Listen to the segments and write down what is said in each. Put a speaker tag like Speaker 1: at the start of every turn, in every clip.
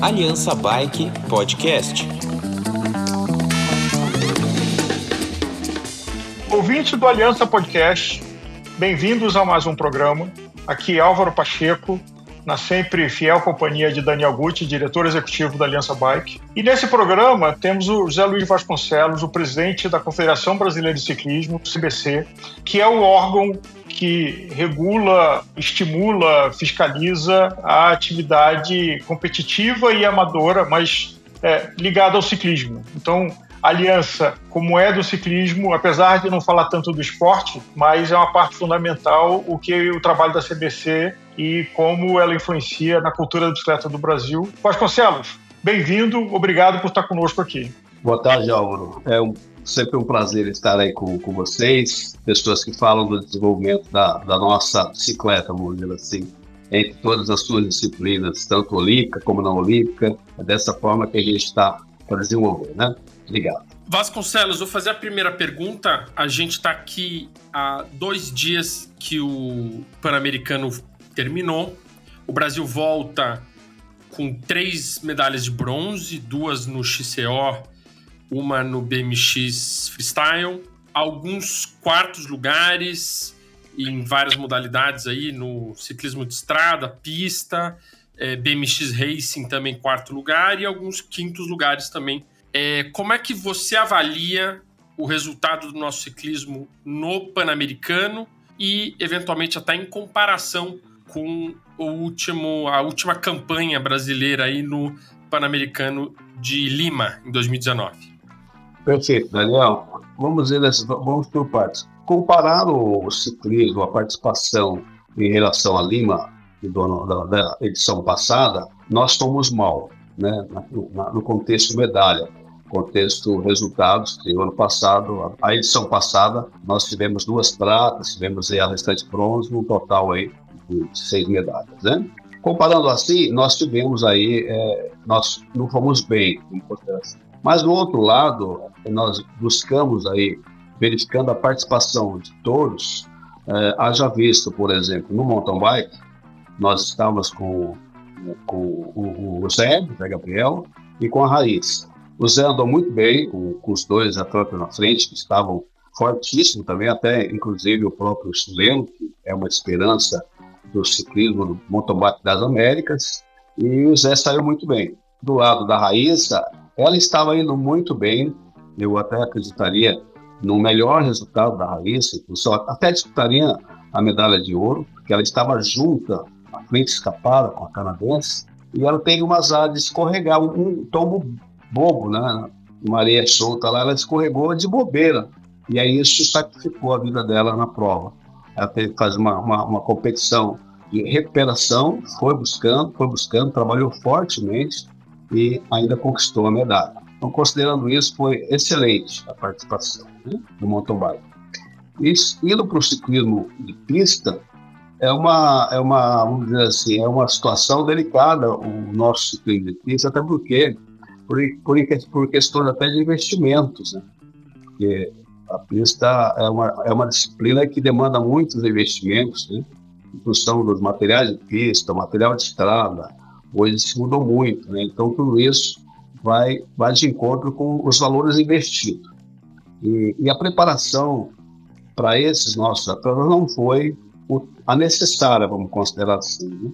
Speaker 1: Aliança Bike Podcast.
Speaker 2: Ouvinte do Aliança Podcast, bem-vindos a mais um programa. Aqui é Álvaro Pacheco, na sempre fiel companhia de Daniel Gucci, diretor executivo da Aliança Bike. E nesse programa temos o José Luiz Vasconcelos, o presidente da Confederação Brasileira de Ciclismo, CBC, que é o órgão que regula, estimula, fiscaliza a atividade competitiva e amadora, mas é, ligada ao ciclismo. Então, aliança, como é do ciclismo, apesar de não falar tanto do esporte, mas é uma parte fundamental o que o trabalho da CBC e como ela influencia na cultura da bicicleta do Brasil. Vasconcelos, bem-vindo, obrigado por estar conosco aqui.
Speaker 3: Boa tarde, Álvaro. É um, sempre um prazer estar aí com, com vocês, pessoas que falam do desenvolvimento da, da nossa bicicleta, vamos dizer assim, entre todas as suas disciplinas, tanto olímpica como não olímpica. É dessa forma que a gente está para desenvolver, né? Obrigado.
Speaker 4: Vasconcelos, vou fazer a primeira pergunta. A gente está aqui há dois dias que o Pan-Americano terminou. O Brasil volta com três medalhas de bronze, duas no XCO, uma no BMX Freestyle, alguns quartos lugares em várias modalidades aí, no ciclismo de estrada, pista, é, BMX Racing também quarto lugar e alguns quintos lugares também. É, como é que você avalia o resultado do nosso ciclismo no Pan-Americano e, eventualmente, até em comparação com o último, a última campanha brasileira aí no Pan-Americano de Lima, em 2019.
Speaker 3: Perfeito, Daniel. Vamos ver, vamos por partes. Comparar o ciclismo, a participação em relação a Lima, do, da, edição passada, nós fomos mal, né? no contexto medalha contexto resultados, que o ano passado, a edição passada, nós tivemos duas pratas, tivemos aí a restante bronze, um total aí de seis medalhas, né? Comparando assim, nós tivemos aí, é, nós não fomos bem, mas do outro lado, nós buscamos aí, verificando a participação de todos, é, haja visto, por exemplo, no mountain bike, nós estávamos com, com o, o Zé, Zé Gabriel, e com a Raíssa. O Zé andou muito bem, com, com os dois atletas na frente, que estavam fortíssimos também, até inclusive o próprio chileno, que é uma esperança do ciclismo do bike das Américas, e o Zé saiu muito bem. Do lado da Raíssa, ela estava indo muito bem, eu até acreditaria no melhor resultado da Raíssa, até disputaria a medalha de ouro, porque ela estava junta, à frente escapada com a canadense, e ela teve uma azar de escorregar, um, um tombo bobo, né? Uma areia solta lá, ela escorregou de bobeira. E aí isso sacrificou a vida dela na prova. Ela teve que fazer uma, uma, uma competição de recuperação, foi buscando, foi buscando, trabalhou fortemente e ainda conquistou a medalha. Então, considerando isso, foi excelente a participação né, do mountain bike. Indo para o ciclismo de pista, é uma, é uma, vamos dizer assim, é uma situação delicada o nosso ciclismo de pista, até porque por, por, por questões até de investimentos, né? Porque a pista é uma, é uma disciplina que demanda muitos investimentos, né? Em função dos materiais de pista, material de estrada, hoje se mudou muito, né? Então tudo isso vai, vai de encontro com os valores investidos. E, e a preparação para esses nossos atletas não foi a necessária, vamos considerar assim. Né?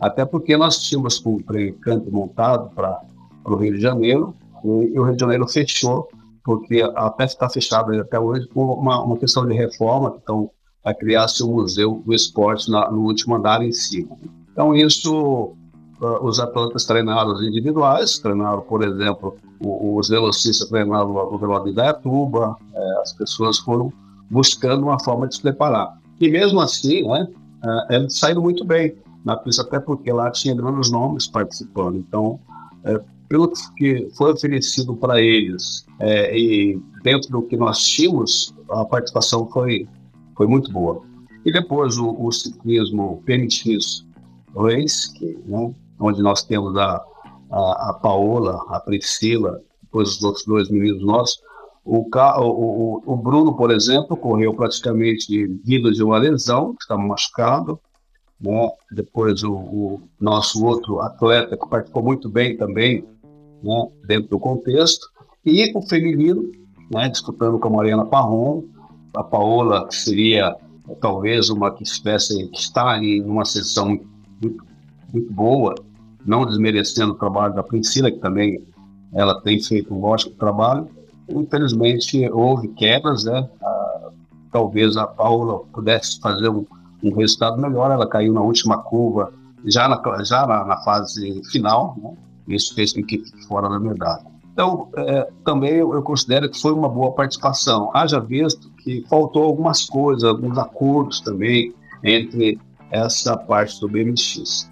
Speaker 3: Até porque nós tínhamos um pré-canto montado para o Rio de Janeiro, e, e, o Rio de Janeiro fechou, porque a peça está fechada até hoje por uma, uma questão de reforma, então vai criar-se um museu do esporte na, no último andar em cima. Então isso, uh, os atletas treinaram os individuais, treinaram, por exemplo, os velocistas treinaram o velório de Idaiatuba, é, as pessoas foram buscando uma forma de se preparar. E mesmo assim, né, uh, eles saíram muito bem na pista, até porque lá tinha grandes nomes participando. Então, é, pelo que foi oferecido para eles é, e dentro do que nós tínhamos, a participação foi, foi muito boa. E depois o, o ciclismo PMX que, né, onde nós temos a, a, a, Paola, a Priscila, depois os outros dois meninos nossos. O, o, o Bruno, por exemplo, correu praticamente vindo de uma lesão, estava machucado. né? depois o, o, nosso outro atleta que participou muito bem também, né? dentro do contexto, e o feminino, né? disputando com a Mariana Parron, a Paola, que seria talvez uma que estivesse que está em uma sessão muito, muito boa, não desmerecendo o trabalho da Priscila, que também ela tem feito um ótimo trabalho. Infelizmente, houve quebras, né? Ah, talvez a Paula pudesse fazer um, um, resultado melhor. Ela caiu na última curva, já na, já na, na fase final, né? Isso fez com que fora da medalha. Então, é, também eu, eu, considero que foi uma boa participação. Haja visto que faltou algumas coisas, alguns acordos também entre essa parte do BMX.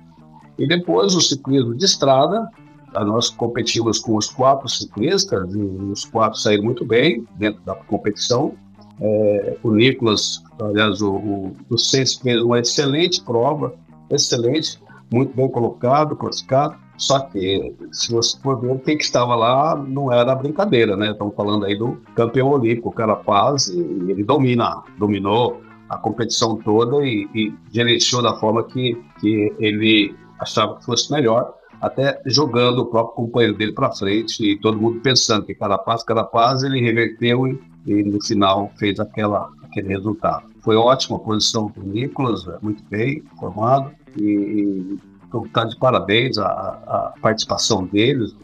Speaker 3: E depois o ciclismo de estrada, nós competimos com os quatro ciclistas e os quatro saíram muito bem dentro da competição. É, o Nicolas, aliás, o, o, o fez uma excelente prova, excelente, muito bem colocado, classificado. Só que, se você for ver, quem que estava lá não era brincadeira, né? Estamos falando aí do campeão olímpico, Carapaz, e ele domina, dominou a competição toda e, e gerenciou da forma que, que ele achava que fosse melhor, até jogando o próprio companheiro dele para frente e todo mundo pensando que Carapaz, Carapaz, ele reverteu e, e no final fez aquela, aquele resultado. Foi ótima a posição do Nicolas, é, muito bem formado e está de parabéns a, a, participação deles,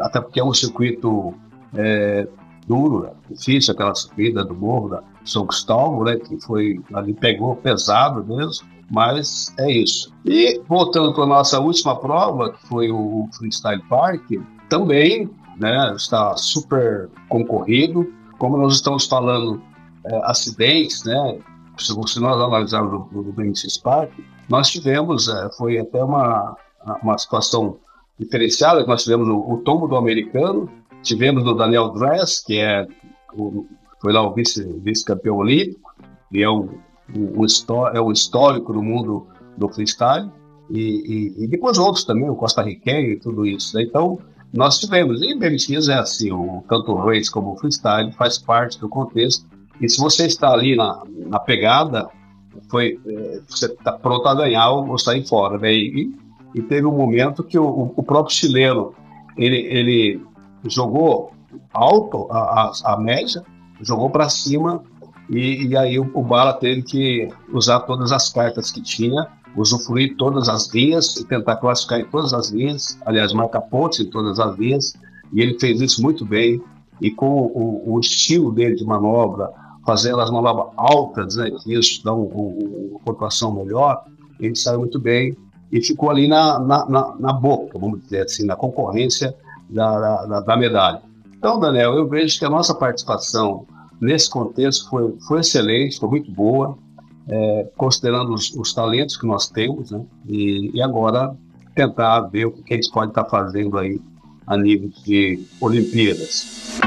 Speaker 3: até porque é um circuito é, duro, é difícil, aquela subida do morro da São Cristóvão, né, que foi ali pegou pesado mesmo, mas é isso. E voltando para a nossa última prova, que foi o Freestyle Park, também né, está super concorrido. Como nós estamos falando é, acidentes, né, se nós analisarmos o, o BMX Park, nós tivemos, é, foi até uma, uma situação diferenciada, que nós tivemos o, tombo do americano, tivemos o Daniel Dress, que é o, foi lá o vice-campeão vice olímpico, e é um, um, é um histórico no mundo do freestyle, e, e, e depois outros também, o Costa Riquenho e tudo isso. Né? Então, nós tivemos, e BMX é assim, o, tanto o race como o freestyle faz parte do contexto, e se você está ali na, na pegada, foi, é, você está pronto a ganhar ou sair fora. Né? E, e teve um momento que o, o próprio chileno ele, ele jogou alto a, a, a média, jogou para cima e, e, aí o, o Bala teve que usar todas as cartas que tinha, usufruir todas as linhas e tentar classificar em todas as linhas, aliás, marcar pontos em todas as linhas, e ele fez isso muito bem, e com o, o estilo dele de manobra, fazendo as manobras altas, né, que isso dá uma um, pontuação melhor, ele saiu muito bem e ficou ali na, na, na, na boca, vamos dizer assim, na concorrência da, da, da, medalha. Então, Daniel, eu vejo que a nossa participação nesse contexto foi, foi excelente, foi muito boa, é, considerando os, os, talentos que nós temos, né, e, e agora tentar ver o que a gente pode estar fazendo aí a nível de Olimpíadas.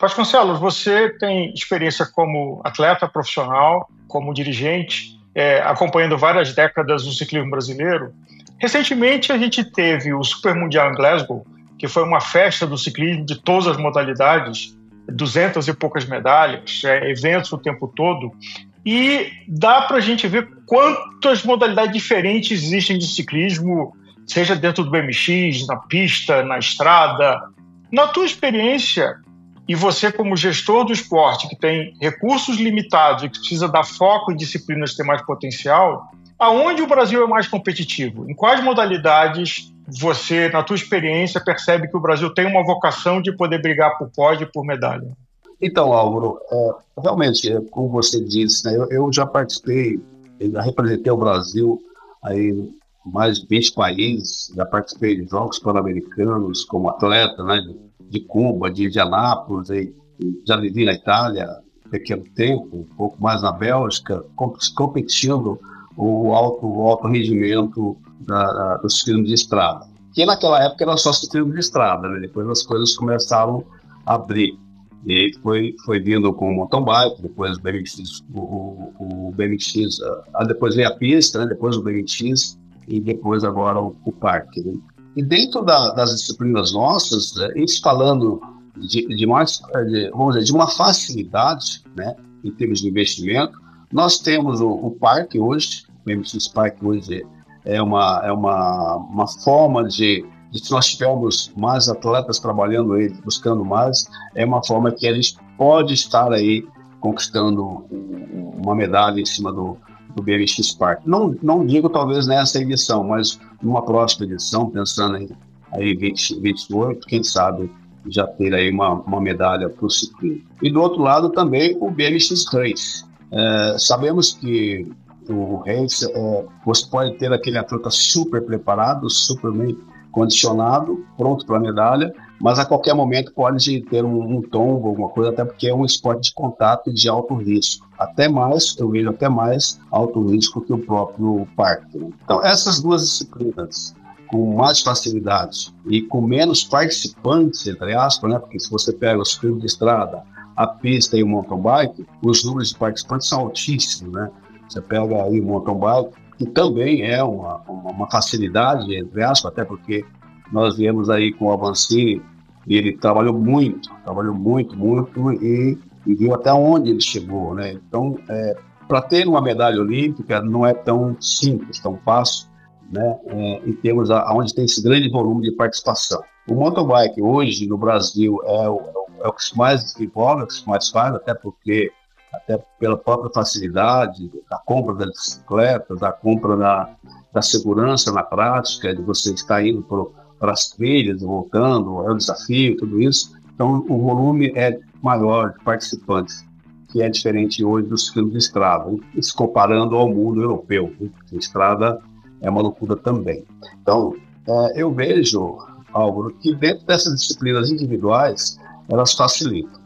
Speaker 2: Vasconcelos, você tem experiência como atleta profissional, como dirigente, é, acompanhando várias décadas o ciclismo brasileiro. Recentemente, a gente teve o Super Mundial em Glasgow, que foi uma festa do ciclismo de todas as modalidades, duzentas e poucas medalhas, é, eventos o tempo todo, e dá para a gente ver quantas modalidades diferentes existem de ciclismo, seja dentro do BMX, na pista, na estrada. Na tua experiência, e você, como gestor do esporte, que tem recursos limitados e que precisa dar foco em disciplinas que têm mais potencial, aonde o Brasil é mais competitivo? Em quais modalidades você, na tua experiência, percebe que o Brasil tem uma vocação de poder brigar por pódio e por medalha?
Speaker 3: Então, Álvaro, é, realmente, é, como você disse, né, eu, eu, já participei, já representei o Brasil aí mais de 20 países, já participei de Jogos Pan-Americanos como atleta, né, de Cuba, de Indianápolis, e já vivi na Itália pequeno tempo, um pouco mais na Bélgica, competindo o alto, o alto rendimento da, da, de estrada. Que naquela época era só ciclismo de estrada, né? depois as coisas começaram a abrir. E aí foi, foi vindo com o mountain bike, depois o BMX, o, o, BMX, uh, depois veio a pista, né? depois o BMX e depois agora o, o parque. Né? E dentro da, das disciplinas nossas, isso falando de, de mais, de, vamos dizer, de uma facilidade, né? em termos de investimento. Nós temos o, o parque hoje, o MX Park hoje é uma, é uma, uma forma de, de se nós tivermos mais atletas trabalhando aí, buscando mais, é uma forma que a gente pode estar aí conquistando uma medalha em cima do, do BMX Park. Não, não digo talvez nessa edição, mas numa próxima edição, pensando em aí 20, 28, quem sabe já ter aí uma, uma medalha para o ciclismo. E do outro lado também o BMX Race. É, sabemos que o race, é, você pode ter aquele atleta super preparado, super bem condicionado, pronto para a medalha, mas a qualquer momento pode ter um, um, tombo, alguma coisa, até porque é um esporte de contato de alto risco. Até mais, eu vejo até mais alto risco que o próprio parque. Então, essas duas disciplinas, com mais facilidade e com menos participantes, entre aspas, né? porque se você pega os filmes de estrada, a pista e o mountain bike, os números de participantes são altíssimos, né? Você pega aí o mountain bike, que também é uma, uma, facilidade, entre aspas, até porque nós viemos aí com o Avancini e ele trabalhou muito, trabalhou muito, muito e, e viu até onde ele chegou, né? Então, é, para ter uma medalha olímpica não é tão simples, tão fácil, né? É, em aonde tem esse grande volume de participação. O mountain bike hoje no Brasil é o, é o que mais desenvolve, é o que mais faz, até porque até pela própria facilidade da compra das bicicletas, da compra da, da segurança na prática, de você estar indo para as trilhas, voltando, é um desafio, tudo isso. Então, o volume é maior de participantes, que é diferente hoje dos ciclismo de estrada, se comparando ao mundo europeu. Estrada é uma loucura também. Então, é, eu vejo, Álvaro, que dentro dessas disciplinas individuais, elas facilitam.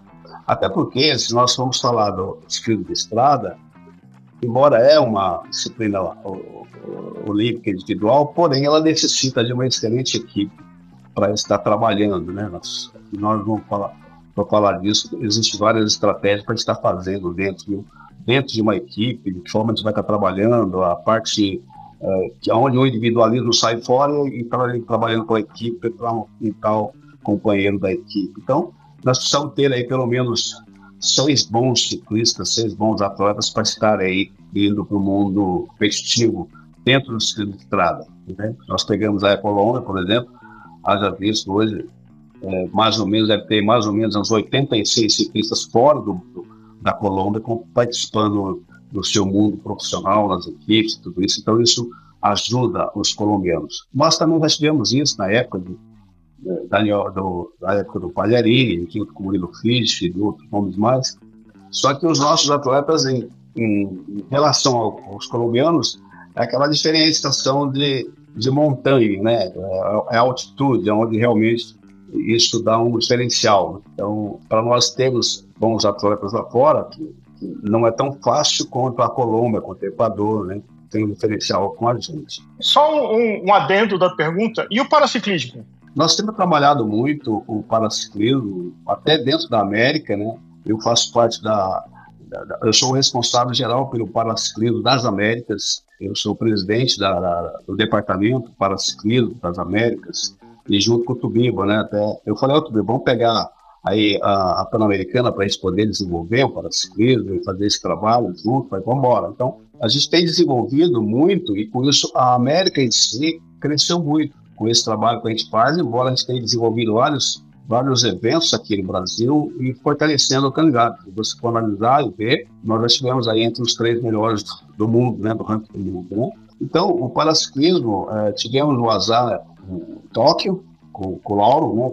Speaker 3: Até porque, se nós formos falar do ciclismo de estrada, embora é uma disciplina olímpica individual, porém ela necessita de uma excelente equipe para estar trabalhando, né? Nós, nós vamos falar, para falar disso, existem várias estratégias para estar fazendo dentro de, dentro de uma equipe, de que forma gente vai estar trabalhando, a parte é, que onde o individualismo sai fora e está trabalhando com a equipe para um tal companheiro da equipe. Então, nós precisamos ter aí pelo menos seis bons ciclistas, seis bons atletas para estar aí indo para o mundo competitivo dentro do ciclismo de estrada. Né? Nós pegamos a Colômbia, por exemplo, haja visto hoje, é, mais ou menos, deve ter mais ou menos uns 86 ciclistas fora do, da Colômbia participando do seu mundo profissional, nas equipes, tudo isso. Então, isso ajuda os colombianos. Nós também já tivemos isso na época de Daniel, do, da época do Palharini, tinha com o Murilo Fisch e outros nomes mais. Só que os nossos atletas, em, em, em relação aos colombianos, é aquela diferenciação de, de montanha, né? É, é altitude, é onde realmente isso dá um diferencial. Então, para nós termos bons atletas lá fora, que, que não é tão fácil quanto a Colômbia, quanto o Equador, né? Tem um diferencial com a gente.
Speaker 2: Só um, um adendo da pergunta. E o paraciclismo?
Speaker 3: Nós temos trabalhado muito o paraciclismo, até dentro da América, né? Eu faço parte da, da, da eu sou o responsável geral pelo paraciclismo das Américas. Eu sou o presidente da, da, do departamento paraciclismo das Américas e junto com o Tubiba, né? Até eu falei, ó, Tubiba, vamos pegar aí a, a Pan-Americana para a gente poder desenvolver o paraciclismo e fazer esse trabalho junto, vamos embora. Então, a gente tem desenvolvido muito e com isso a América em si cresceu muito com esse trabalho que a gente faz, embora a gente tenha desenvolvido vários, vários eventos aqui no Brasil e fortalecendo o candidato. Se você for analisar e ver, nós já estivemos aí entre os três melhores do mundo, né, do ranking do mundo. Né? Então, o paraciclismo, é, tivemos o azar em Tóquio, com, com o Lauro, né,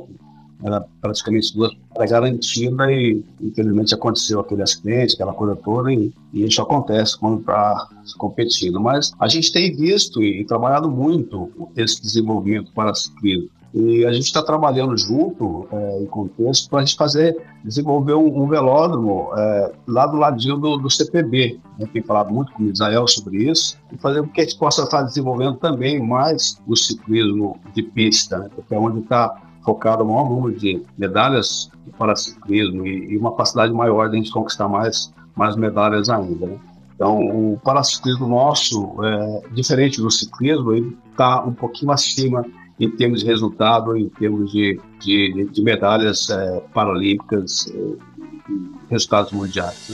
Speaker 3: era praticamente duas para garantida e infelizmente aconteceu aquele acidente, aquela coisa toda e, e isso acontece quando está competindo. Mas a gente tem visto e, e trabalhado muito esse desenvolvimento para ciclismo. E a gente está trabalhando junto, é, em contexto, para a gente fazer, desenvolver um, um velódromo é, lá do ladinho do, do CPB. Né? Tem falado muito com o Israel sobre isso, e fazer com que a gente possa estar desenvolvendo também mais o ciclismo de pista, né? porque é onde está focado no maior número de medalhas para ciclismo e, e, uma capacidade maior de a gente conquistar mais, mais medalhas ainda. Né? Então, o paraciclismo nosso, é, diferente do ciclismo, ele está um pouquinho acima em termos de resultado, em termos de, de, de medalhas é, paralímpicas, é, resultados mundiais.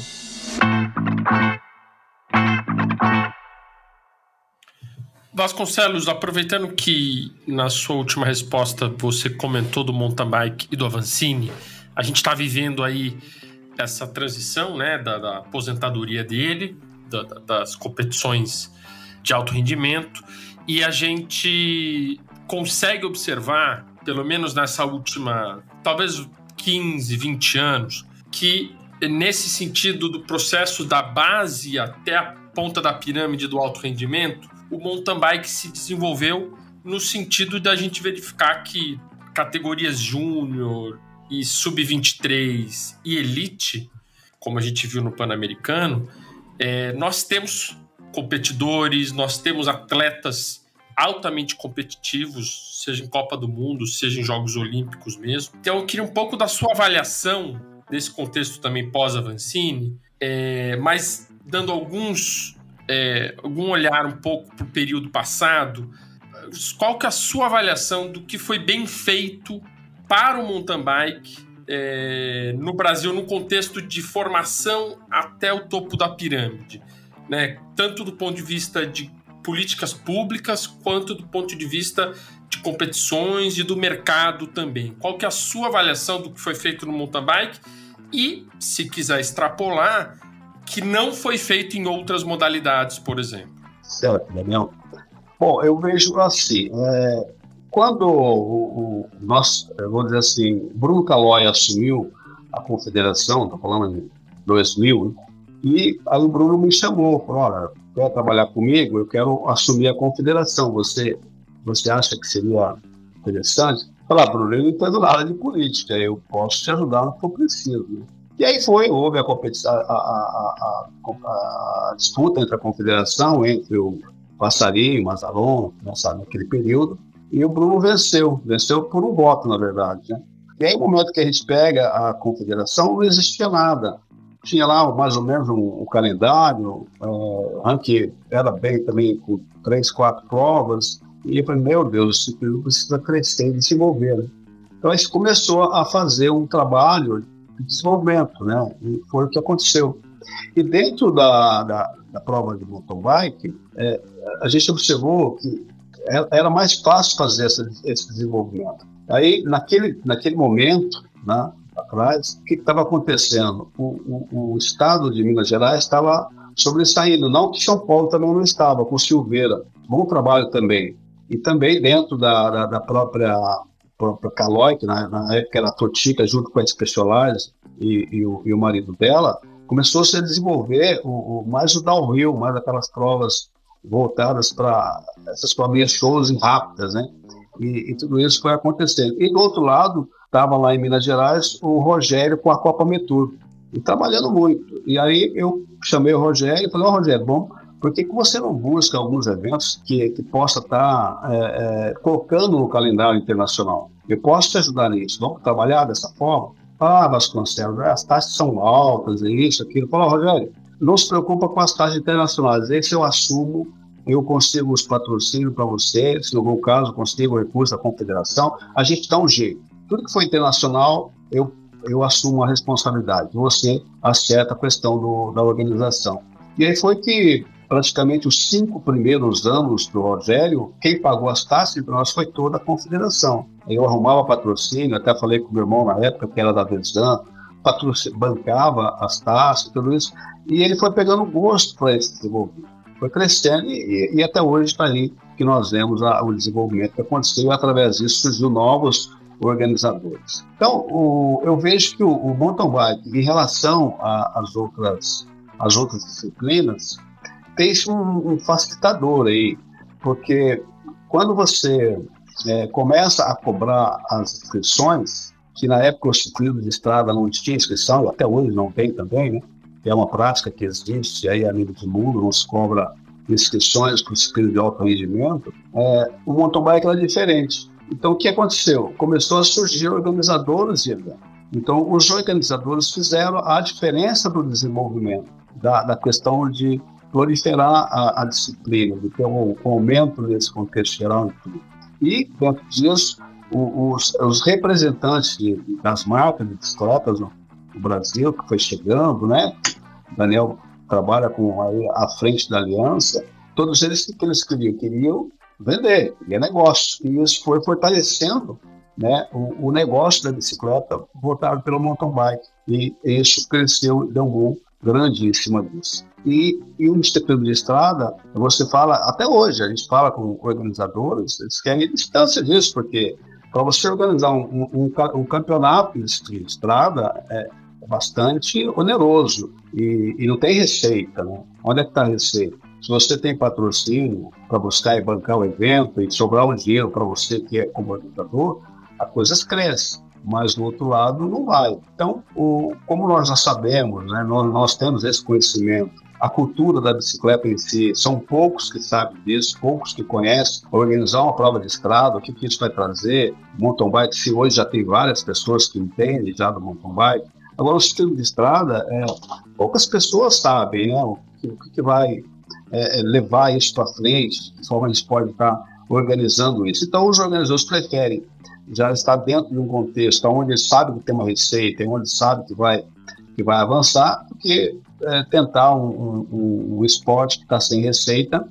Speaker 3: Né?
Speaker 4: Vasconcelos, aproveitando que na sua última resposta você comentou do mountain bike e do Avancini, a gente está vivendo aí essa transição né, da, da aposentadoria dele, da, das competições de alto rendimento, e a gente consegue observar, pelo menos nessa última, talvez 15, 20 anos, que nesse sentido do processo da base até a ponta da pirâmide do alto rendimento, o mountain bike se desenvolveu no sentido da gente verificar que categorias júnior e sub-23 e elite, como a gente viu no Pan-Americano, é, nós temos competidores, nós temos atletas altamente competitivos, seja em Copa do Mundo, seja em Jogos Olímpicos mesmo. Então eu queria um pouco da sua avaliação nesse contexto também pós-Avancini, é, mas dando alguns é, algum olhar um pouco para o período passado, qual que é a sua avaliação do que foi bem feito para o mountain bike é, no Brasil no contexto de formação até o topo da pirâmide, né? Tanto do ponto de vista de políticas públicas quanto do ponto de vista de competições e do mercado também. Qual que é a sua avaliação do que foi feito no mountain bike e, se quiser extrapolar, que não foi feito em outras modalidades, por exemplo?
Speaker 3: Certo, Daniel. Bom, eu vejo assim, é, quando o, o nosso, vou dizer assim, Bruno Calói assumiu a confederação, estou falando em 2000, né, e aí o Bruno me chamou, falou, olha, quer trabalhar comigo? Eu quero assumir a confederação, você, você acha que seria interessante? Falar, ah, Bruno, eu não entendo nada de política, eu posso te ajudar no que eu preciso. Né? E aí foi, houve a, competição, a, a, a, disputa entre a confederação, entre o Passarinho, o Mazalon, naquele período, e o Bruno venceu, venceu por um voto, na verdade. Né? E aí, no momento que a gente pega a confederação, não existia nada. Tinha lá mais ou menos um, um calendário, uh, era bem também com três, quatro provas, e eu falei, meu Deus, esse período precisa crescer e desenvolver. Né? Então a gente começou a fazer um trabalho desenvolvimento, né? E foi o que aconteceu. E dentro da, da, da prova de mountain bike, é, a gente observou que era mais fácil fazer essa, esse desenvolvimento. Aí, naquele, naquele momento, né, atrás, o que estava acontecendo? O, o, o, estado de Minas Gerais estava sobressaindo, não que São Paulo também não estava, com Silveira, bom trabalho também. E também dentro da, da, da própria própria Calói, que na, na, época era Totica, junto com a Specialized e, e, o, e o marido dela, começou -se a desenvolver o, o, mais o downhill, mais aquelas provas voltadas para essas provinhas shows rápidas, né? E, e, tudo isso foi acontecendo. E do outro lado, estava lá em Minas Gerais o Rogério com a Copa Metur, e trabalhando muito. E aí eu chamei o Rogério e falei, oh, Rogério, bom, por que, você não busca alguns eventos que, que possa estar tá, é, é, colocando no calendário internacional? Eu posso te ajudar nisso. Vamos trabalhar dessa forma? Ah, Vasconcelos, as taxas são altas, é isso, aquilo. Fala, Rogério, não se preocupa com as taxas internacionais. Esse eu assumo, eu consigo os patrocínios para você, se no meu caso consigo o recurso da confederação, a gente dá um jeito. Tudo que for internacional, eu, eu assumo a responsabilidade. Você acerta a questão do, da organização. E aí foi que praticamente os cinco primeiros anos do Rogério, quem pagou as taxas para nós foi toda a confederação. Eu arrumava patrocínio, até falei com meu irmão na época, que era da Vesan, bancava as taxas, tudo isso, e ele foi pegando gosto para esse desenvolvimento. Foi crescendo e, e até hoje está aí que nós vemos a, o desenvolvimento que aconteceu e através disso surgiu novos organizadores. Então, o, eu vejo que o, o mountain bike, em relação às outras, as outras disciplinas, tem um, um facilitador aí, porque quando você é, começa a cobrar as inscrições, que na época o ciclismo de estrada não tinha inscrição, até hoje não tem também, né? É uma prática que existe aí a nível do mundo, não se cobra inscrições para o de alto rendimento. É, o mountain bike era diferente. Então, o que aconteceu? Começou a surgir organizadores de eventos. Então, os organizadores fizeram a diferença do desenvolvimento, da, da questão de proliferar a, a disciplina, de ter um, um aumento desse contexto geral e dentro disso, os, os representantes de, das marcas de bicicletas no, no, Brasil, que foi chegando, né, Daniel trabalha com a, frente da aliança, todos eles que eles queriam, queriam vender, queria negócio. E isso foi fortalecendo né, o, o, negócio da bicicleta voltado pelo mountain bike. E isso cresceu e deu um grande em cima disso. E, e o Instituto de Estrada, você fala, até hoje, a gente fala com organizadores, eles querem distância disso, porque para você organizar um, um, um, campeonato de estrada é, bastante oneroso e, e, não tem receita. Né? Onde é que está a receita? Se você tem patrocínio para buscar e bancar o evento e sobrar um dinheiro para você que é como organizador, a coisa cresce. Mas do outro lado não vai. Então, o, como nós já sabemos, né, nós, nós temos esse conhecimento a cultura da bicicleta em si. São poucos que sabem disso, poucos que conhecem. Organizar uma prova de estrada, o que, que isso vai trazer? Mountain bike, se hoje já tem várias pessoas que entendem já do mountain bike. Agora, o estilo de estrada, é, poucas pessoas sabem né, o que, o que vai é, é levar isso para frente, de forma a gente pode estar organizando isso. Então, os organizadores preferem já estar dentro de um contexto onde eles sabem que tem uma receita, onde sabe que vai, que vai avançar, porque é, tentar um, um, um esporte que está sem receita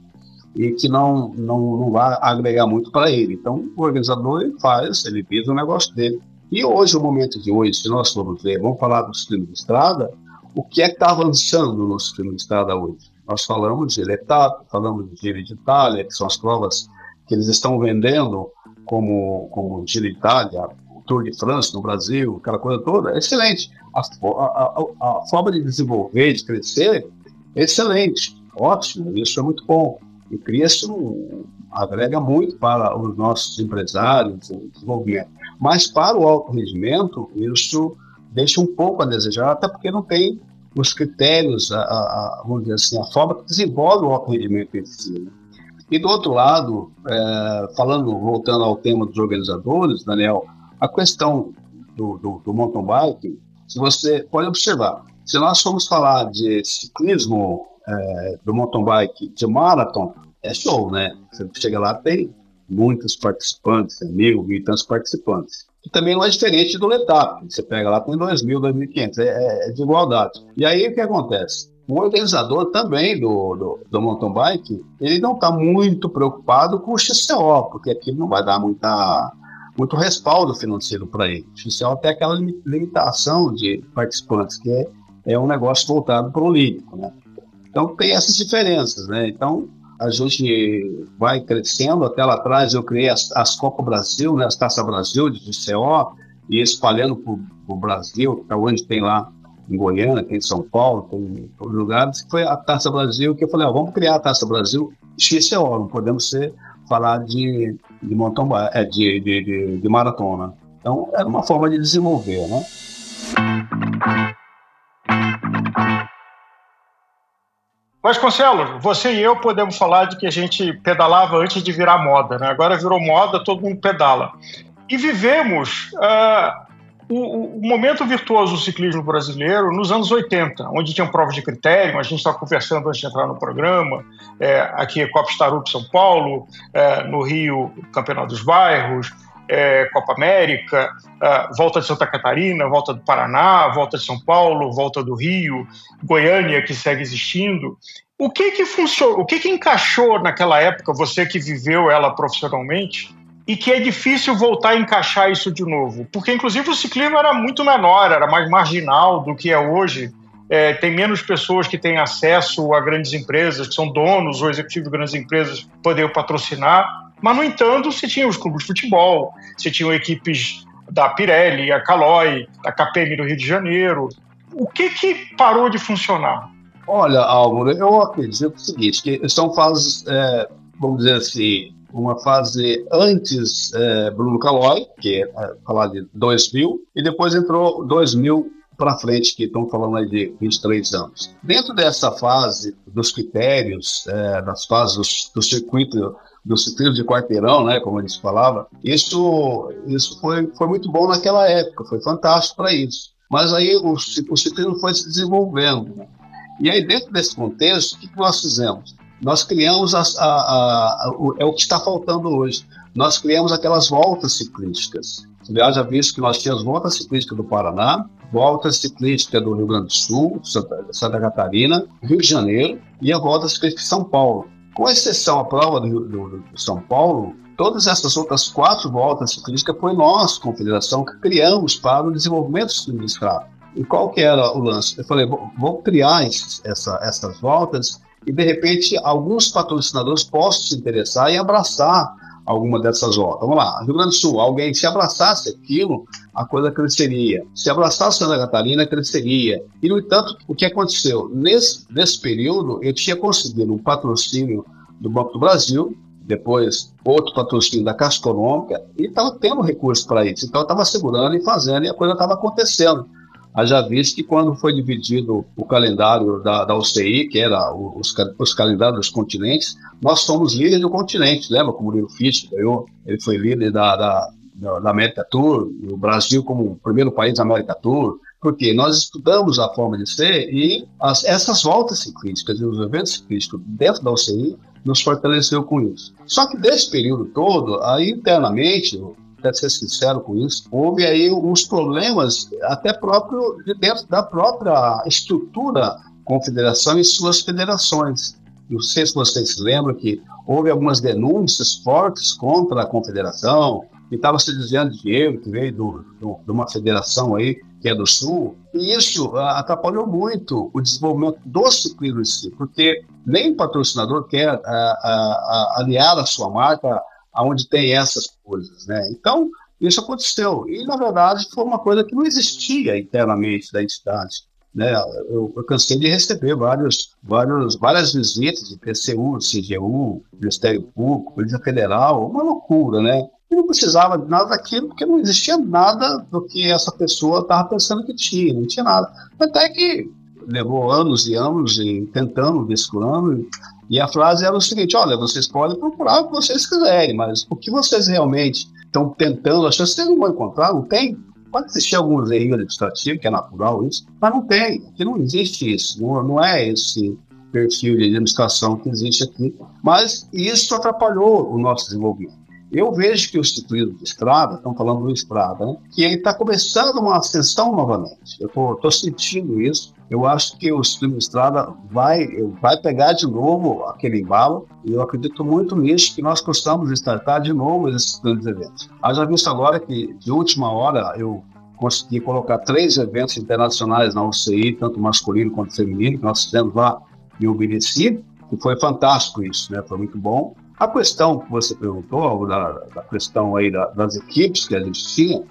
Speaker 3: e que não, não, não vai agregar muito para ele. Então, o organizador ele faz, ele visa o negócio dele. E hoje, o momento de hoje, se nós formos ver, vamos falar do ciclismo de estrada, o que é que está avançando no ciclismo de estrada hoje? Nós falamos de etapa, falamos de Giro de Itália, que são as provas que eles estão vendendo como, como Giro de Itália, Tour de France no Brasil, aquela coisa toda, é excelente a, a, a, forma de desenvolver, de crescer, é excelente, ótimo, isso é muito bom. E cria-se um, agrega muito para os nossos empresários, o desenvolvimento. Mas para o alto rendimento, isso deixa um pouco a desejar, até porque não tem os critérios, a, a, vamos dizer assim, a forma que desenvolve o alto rendimento em si. Né? E do outro lado, é, falando, voltando ao tema dos organizadores, Daniel, a questão do, do, do mountain bike, se você pode observar, se nós formos falar de ciclismo é, do mountain bike de marathon, é show, né? Você chega lá, tem muitos participantes, mil, mil e tantos participantes. E também não é diferente do Letap. Você pega lá, tem 2 mil, 2.500, é, é de igualdade. E aí o que acontece? O organizador também do, do, do mountain bike, ele não está muito preocupado com o XCO, porque aquilo não vai dar muita muito respaldo financeiro para ele. O XCL tem aquela limitação de participantes, que é, é um negócio voltado para o olímpico, né? Então tem essas diferenças, né? Então a gente vai crescendo, até lá atrás eu criei as, as Copa Brasil, né, as Taça Brasil de XCO, e espalhando para o Brasil, para onde tem lá em Goiânia, tem em São Paulo, tem em todos os lugares, foi a Taça Brasil, que eu falei, vamos criar a Taça Brasil XCO, não podemos ser falar de, de mountain é, de, de, de, de maratona. Então, era uma forma de desenvolver, né?
Speaker 2: Vasconcelos, você e eu podemos falar de que a gente pedalava antes de virar moda, né? Agora virou moda, todo mundo pedala. E vivemos uh, o, o, momento virtuoso do ciclismo brasileiro nos anos 80, onde tinham provas de critério, a gente estava conversando antes de entrar no programa, é, aqui Copa Starup São Paulo, é, no Rio Campeonato dos Bairros, é, Copa América, é, volta de Santa Catarina, volta do Paraná, volta de São Paulo, volta do Rio, Goiânia que segue existindo. O que que funcionou, o que que encaixou naquela época, você que viveu ela profissionalmente, e que é difícil voltar a encaixar isso de novo, porque inclusive o ciclismo era muito menor, era mais marginal do que é hoje. É, tem menos pessoas que têm acesso a grandes empresas, que são donos ou executivos de grandes empresas, poder patrocinar. Mas, no entanto, se tinha os clubes de futebol, se tinham equipes da Pirelli, a Caloi, da KPM do Rio de Janeiro. O que, que parou de funcionar?
Speaker 3: Olha, Álvaro, eu acredito o seguinte, que são fases, é, vamos dizer assim, uma fase antes é, Bruno Caloi, que é, é falar de 2000, e depois entrou 2000 para frente, que estão falando aí de 23 anos. Dentro dessa fase dos critérios, é, das fases do, circuito do ciclismo de quarteirão, né, como a gente falava, isso, isso foi, foi muito bom naquela época, foi fantástico para isso. Mas aí o, o ciclismo foi se desenvolvendo. Né? E aí, dentro desse contexto, o que nós fizemos? Nós criamos a, a, a, o, é o que está faltando hoje. Nós criamos aquelas voltas ciclísticas, Aliás, já visto que nós tínhamos volta ciclística do Paraná, volta ciclística do Rio Grande do Sul, Santa, Santa Catarina, Rio de Janeiro e a volta ciclística de São Paulo. Com exceção à prova do, do, do São Paulo, todas essas outras quatro voltas ciclísticas foi nós, confederação, que criamos para o desenvolvimento do estrada. E qual que era o lance? Eu falei, vou criar esses, essa, essas voltas e, de repente, alguns patrocinadores possam se interessar e abraçar alguma dessas voltas. Vamos lá, Rio Grande do Sul, alguém se abraçasse aquilo, a coisa cresceria. Se abraçasse Santa Catarina, cresceria. E, no entanto, o que aconteceu? Nesse, nesse período, eu tinha conseguido um patrocínio do Banco do Brasil, depois outro patrocínio da Caixa Econômica, e estava tendo recursos para isso. Então, eu estava segurando e fazendo, e a coisa estava acontecendo. Haja visto que quando foi dividido o calendário da, da UCI, que era os, os calendários dos continentes, nós somos líderes do continente, lembra como o Murilo Fisch ganhou? Ele foi líder da, da, da América Tour, o Brasil como o primeiro país da América Tour, porque nós estudamos a forma de ser e as, essas voltas ciclísticas e os eventos ciclísticos dentro da UCI nos fortaleceu com isso. Só que desse período todo, aí internamente, até ser sincero com isso, houve aí uns problemas até próprio de dentro da própria estrutura confederação e suas federações. Não sei se vocês se lembram que houve algumas denúncias fortes contra a confederação, que estava se desviando de dinheiro que veio do, do, de uma federação aí que é do Sul, e isso atrapalhou muito o desenvolvimento do ciclismo em si, porque nem o patrocinador quer a, a, a, aliar a sua marca aonde tem essas coisas, né? Então, isso aconteceu. E, na verdade, foi uma coisa que não existia internamente da entidade. Né? Eu, eu cansei de receber vários, vários, várias visitas de PCU, CGU, Ministério Público, Polícia Federal, uma loucura, né? E não precisava de nada daquilo, porque não existia nada do que essa pessoa estava pensando que tinha, não tinha nada. Até que levou anos e anos e tentando, descurando, e a frase era o seguinte: olha, vocês podem procurar o que vocês quiserem, mas o que vocês realmente estão tentando achar, vocês não vão encontrar, não tem. Pode existir alguns erros administrativos, que é natural isso, mas não tem, porque não existe isso, não, não é esse perfil de administração que existe aqui. Mas isso atrapalhou o nosso desenvolvimento. Eu vejo que o Instituto de Estrada, estão falando do Estrada, né, que ele está começando uma ascensão novamente. Eu estou sentindo isso. Eu acho que o Instituto de Estrada vai, vai pegar de novo aquele embalo e eu acredito muito nisso, que nós possamos startar de novo esses grandes eventos. Haja visto agora que, de última hora, eu consegui colocar três eventos internacionais na UCI, tanto masculino quanto feminino, que nós fizemos lá em Ubirici, e foi fantástico isso, né? Foi muito bom. A questão que você perguntou, da, da questão aí da, das equipes que a gente tinha,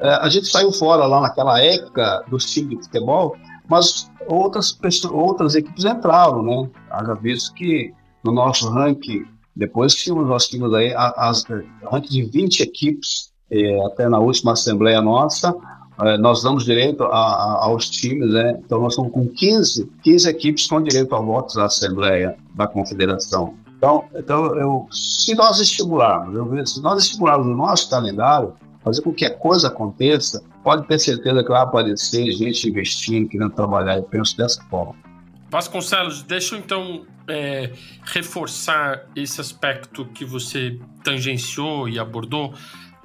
Speaker 3: é, a gente saiu fora lá naquela época dos times de futebol, mas outras, outras equipes entraram, né? Haja visto que no nosso ranking, depois que nós tínhamos aí as, ranking de 20 equipes, é, até na última assembleia nossa, é, nós damos direito a, a, aos times, né? Então nós estamos com 15, 15 equipes com direito a votos à assembleia da confederação. Então, então eu, se nós estimularmos, eu, se nós estimularmos o nosso calendário, fazer com que a coisa aconteça, pode ter certeza que vai aparecer gente investindo, querendo trabalhar. Eu penso dessa forma.
Speaker 4: Vasconcelos, deixa eu então é, reforçar esse aspecto que você tangenciou e abordou,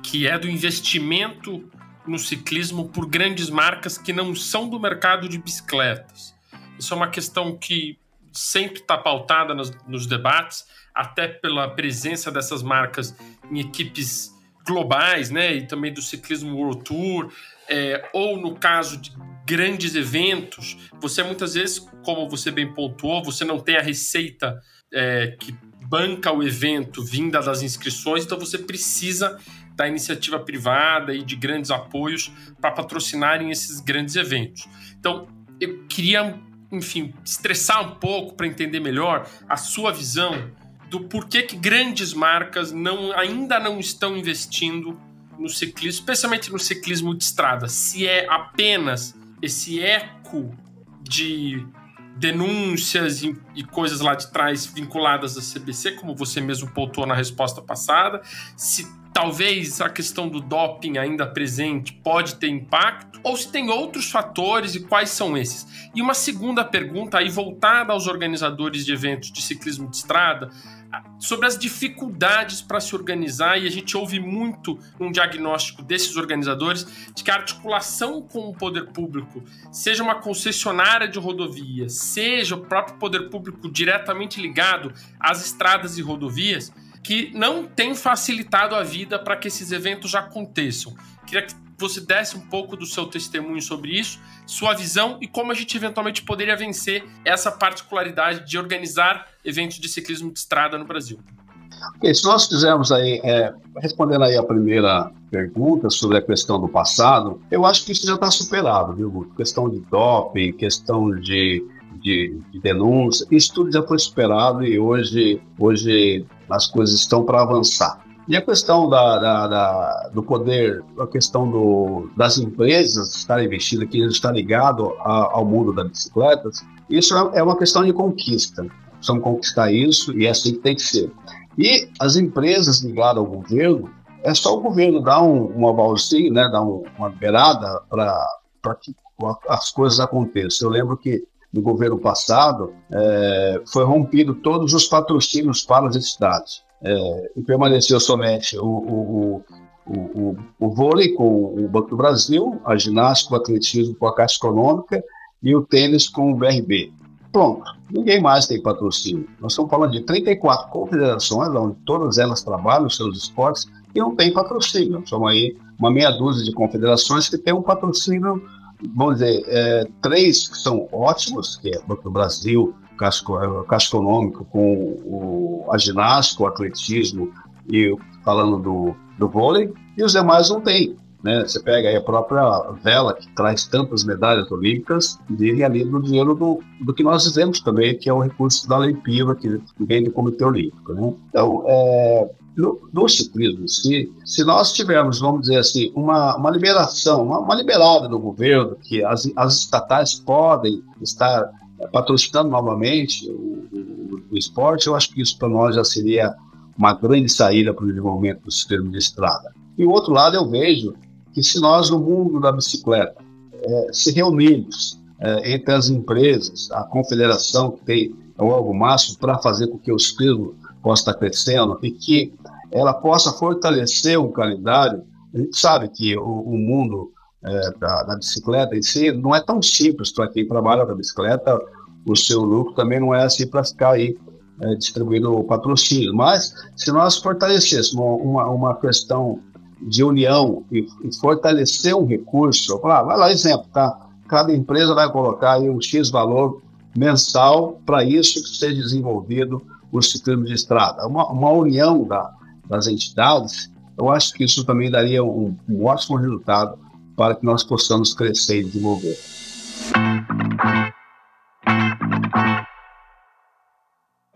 Speaker 4: que é do investimento no ciclismo por grandes marcas que não são do mercado de bicicletas. Isso é uma questão que sempre está pautada nos, nos debates, até pela presença dessas marcas em equipes globais, né, e também do ciclismo World Tour, é, ou no caso de grandes eventos, você muitas vezes, como você bem pontuou, você não tem a receita é, que banca o evento vinda das inscrições, então você precisa da iniciativa privada e de grandes apoios para patrocinarem esses grandes eventos. Então, eu queria enfim, estressar um pouco para entender melhor a sua visão do porquê que grandes marcas não, ainda não estão investindo no ciclismo, especialmente no ciclismo de estrada. Se é apenas esse eco de denúncias e, e, coisas lá de trás vinculadas à CBC, como você mesmo pontuou na resposta passada, se talvez a questão do doping ainda presente pode ter impacto, ou se tem outros fatores e quais são esses. E uma segunda pergunta aí voltada aos organizadores de eventos de ciclismo de estrada, sobre as dificuldades para se organizar, e a gente ouve muito um diagnóstico desses organizadores de que a articulação com o poder público, seja uma concessionária de rodovia, seja o próprio poder público diretamente ligado às estradas e rodovias, que não tem facilitado a vida para que esses eventos aconteçam. Queria que você desse um pouco do seu testemunho sobre isso, sua visão e como a gente eventualmente poderia vencer essa particularidade de organizar eventos de ciclismo de estrada no Brasil.
Speaker 3: Okay, se nós fizermos aí, é, respondendo aí a primeira pergunta sobre a questão do passado, eu acho que isso já está superado, viu? Questão de doping, questão de, de, de, denúncia, isso tudo já foi superado e hoje, hoje as coisas estão para avançar. E a questão da, da, da, do poder, a questão do, das empresas estarem investindo, que está ligado a, ao mundo das bicicletas, isso é, é uma questão de conquista. Precisamos conquistar isso e é assim que tem que ser. E as empresas ligadas ao governo, é só o governo dar um, um avalzinho, né, dar um, uma beirada para que as coisas aconteçam. Eu lembro que no governo passado é, foi rompido todos os patrocínios para as entidades é, e permaneceu somente o, o, o, o, o vôlei com o Banco do Brasil, a ginástica, o atletismo com a Caixa Econômica e o tênis com o BRB. Pronto, ninguém mais tem patrocínio. Nós estamos falando de 34 confederações, onde todas elas trabalham os seus esportes e não tem patrocínio. Somos aí uma meia dúzia de confederações que tem um patrocínio, vamos dizer, é, três que são ótimos, que é Banco do Brasil, Caixa, Caixa Econômico, com o, a ginástica, o atletismo e falando do, do vôlei, e os demais não têm. Né? Você pega a própria vela, que traz tantas medalhas olímpicas, vivem ali do dinheiro do, do que nós dizemos também, que é o recurso da Lei Piva, que vem do Comitê Olímpico. Né? Então, é, no, no, ciclismo, se, se nós tivermos, vamos dizer assim, uma, uma liberação, uma, uma liberada do governo, que as, as estatais podem estar patrocinando novamente o, o, o, esporte, eu acho que isso para nós já seria uma grande saída para o desenvolvimento do sistema de estrada. E o outro lado eu vejo que se nós no mundo da bicicleta é, se reunirmos é, entre as empresas, a confederação que tem o algo máximo para fazer com que o ciclismo possa estar crescendo e que ela possa fortalecer um calendário, a gente sabe que o, o mundo é, da, da, bicicleta em si não é tão simples para quem trabalha com a bicicleta, o seu lucro também não é assim para ficar aí é, distribuindo o patrocínio. Mas se nós fortalecêssemos uma, uma questão de união e, e fortalecer um recurso, ah, vai lá, exemplo, tá? Cada empresa vai colocar aí um X valor mensal para isso que seja desenvolvido o ciclismo de estrada. Uma, uma união da, das entidades, eu acho que isso também daria um, um ótimo resultado para que nós possamos crescer e desenvolver.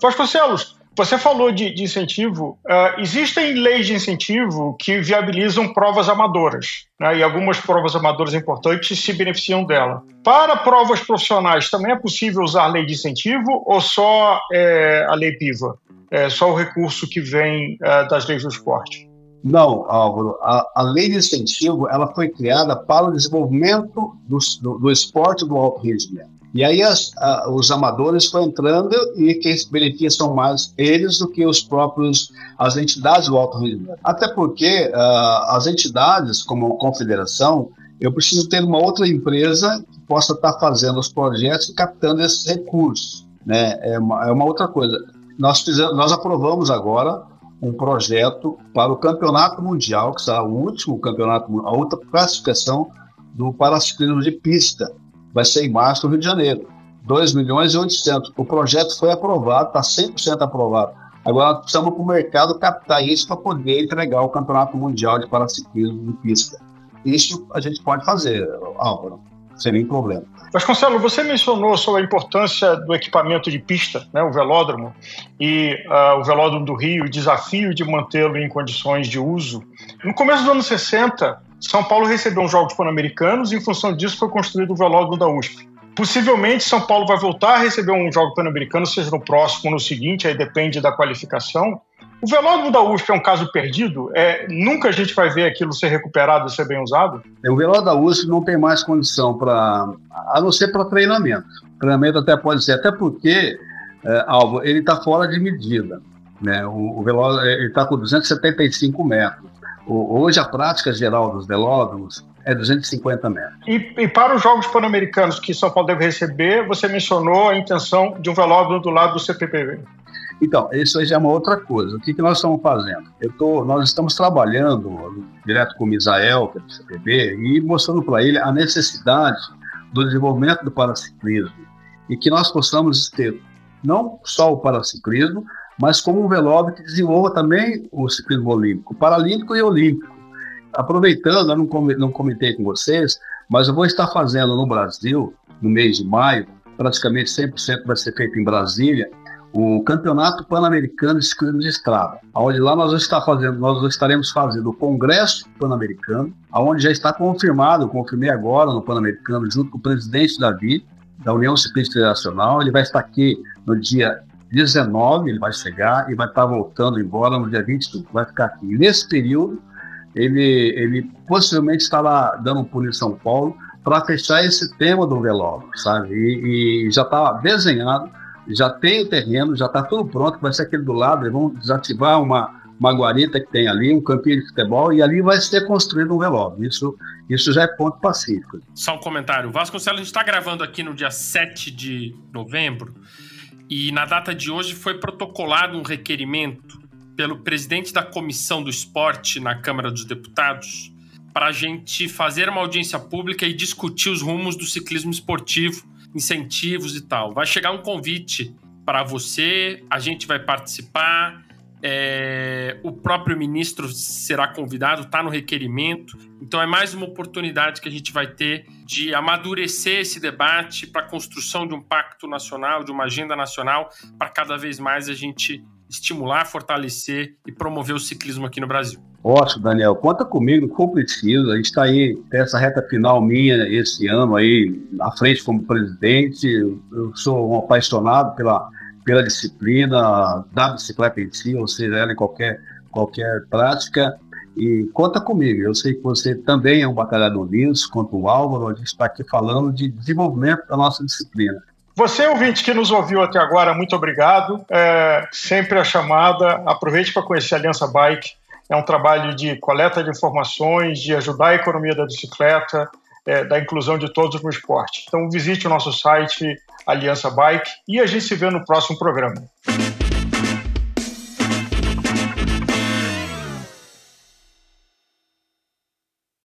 Speaker 2: Vasconcelos, você falou de, de incentivo. Uh, existem leis de incentivo que viabilizam provas amadoras, né, e algumas provas amadoras importantes se beneficiam dela. Para provas profissionais, também é possível usar lei de incentivo ou só é, a lei PIVA? É só o recurso que vem é, das leis do esporte?
Speaker 3: Não, Álvaro. A, a, lei de incentivo ela foi criada para o desenvolvimento do, do, do esporte do alto rendimento. E aí as, a, os amadores foram entrando e quem se beneficia são mais eles do que os próprios as entidades do alto rendimento. Até porque uh, as entidades, como a confederação, eu preciso ter uma outra empresa que possa estar fazendo os projetos e captando esses recursos. Né? É, uma, é uma outra coisa. Nós, fizemos, nós aprovamos agora um projeto para o campeonato mundial, que será o último campeonato, a outra classificação do paraciclismo de pista. Vai ser em março, no Rio de Janeiro. 2 milhões e 800. O projeto foi aprovado, está 100% aprovado. Agora precisamos para o mercado captar isso para poder entregar o campeonato mundial de paraciclismo de pista. Isso a gente pode fazer, Álvaro, sem nenhum problema.
Speaker 2: Vasconcelo, você mencionou sobre a importância do equipamento de pista, né, o velódromo, e uh, o velódromo do Rio, o desafio de mantê-lo em condições de uso. No começo dos anos 60, São Paulo recebeu uns Jogos Pan-Americanos e, em função disso, foi construído o velódromo da USP. Possivelmente, São Paulo vai voltar a receber um Jogo Pan-Americano, seja no próximo ou no seguinte, aí depende da qualificação. O velódromo da USP é um caso perdido? É, nunca a gente vai ver aquilo ser recuperado e ser bem usado?
Speaker 3: O velódromo da USP não tem mais condição para, a não ser para treinamento. Treinamento até pode ser, até porque, é, Alvo, ele está fora de medida. Né? O, o velódromo está com 275 metros. Hoje a prática geral dos velódromos é 250 metros.
Speaker 2: E, e, para os Jogos Pan-Americanos que São Paulo deve receber, você mencionou a intenção de um velódromo do lado do CPPV.
Speaker 3: Então, isso aí já é uma outra coisa. O que, que nós estamos fazendo? Tô, nós estamos trabalhando direto com o Misael, que é do CPB, e mostrando para ele a necessidade do desenvolvimento do paraciclismo e que nós possamos ter não só o paraciclismo, mas como um velódromo que desenvolva também o ciclismo olímpico, paralímpico e olímpico. Aproveitando, eu não, comentei com vocês, mas eu vou estar fazendo no Brasil, no mês de maio, praticamente 100% vai ser feito em Brasília, o Campeonato Pan-Americano de Ciclismo de Estrada, onde lá nós, está fazendo, nós estaremos fazendo o Congresso Pan-Americano, onde já está confirmado, confirmei agora no Pan-Americano, junto com o presidente Davi, da União Ciclista Internacional, ele vai estar aqui no dia 19, ele vai chegar e vai estar voltando embora no dia 22, vai ficar aqui. Nesse período, ele, ele possivelmente estará dando um pulo em São Paulo para fechar esse tema do velódromo, sabe? E, e já está desenhado já tem o terreno, já está tudo pronto, vai ser aquele do lado, eles vão desativar uma, uma guarita que tem ali, um campinho de futebol, e ali vai ser construído um velódromo. Isso, isso já é ponto pacífico.
Speaker 4: Só um comentário. Vasconcelos, a gente está gravando aqui no dia 7 de novembro, e na data de hoje foi protocolado um requerimento pelo presidente da Comissão do Esporte na Câmara dos Deputados para a gente fazer uma audiência pública e discutir os rumos do ciclismo esportivo incentivos e tal. Vai chegar um convite para você, a gente vai participar. É, o próprio ministro será convidado, está no requerimento. Então é mais uma oportunidade que a gente vai ter de amadurecer esse debate para a construção de um pacto nacional, de uma agenda nacional, para cada vez mais a gente estimular, fortalecer e promover o ciclismo aqui no Brasil.
Speaker 3: Ótimo, Daniel. Conta comigo, precisa. A gente está aí, nessa reta final minha esse ano aí, à frente como presidente. Eu sou um apaixonado pela, pela disciplina da bicicleta em si, ou seja, ela em qualquer, qualquer prática. E conta comigo, eu sei que você também é um batalhador nisso, quanto o Álvaro, a gente está aqui falando de desenvolvimento da nossa disciplina.
Speaker 2: Você, ouvinte que nos ouviu até agora, muito obrigado. É, sempre a chamada. Aproveite para conhecer a Aliança Bike. É um trabalho de coleta de informações, de ajudar a economia da bicicleta, é, da inclusão de todos no esporte. Então, visite o nosso site Aliança Bike e a gente se vê no próximo programa.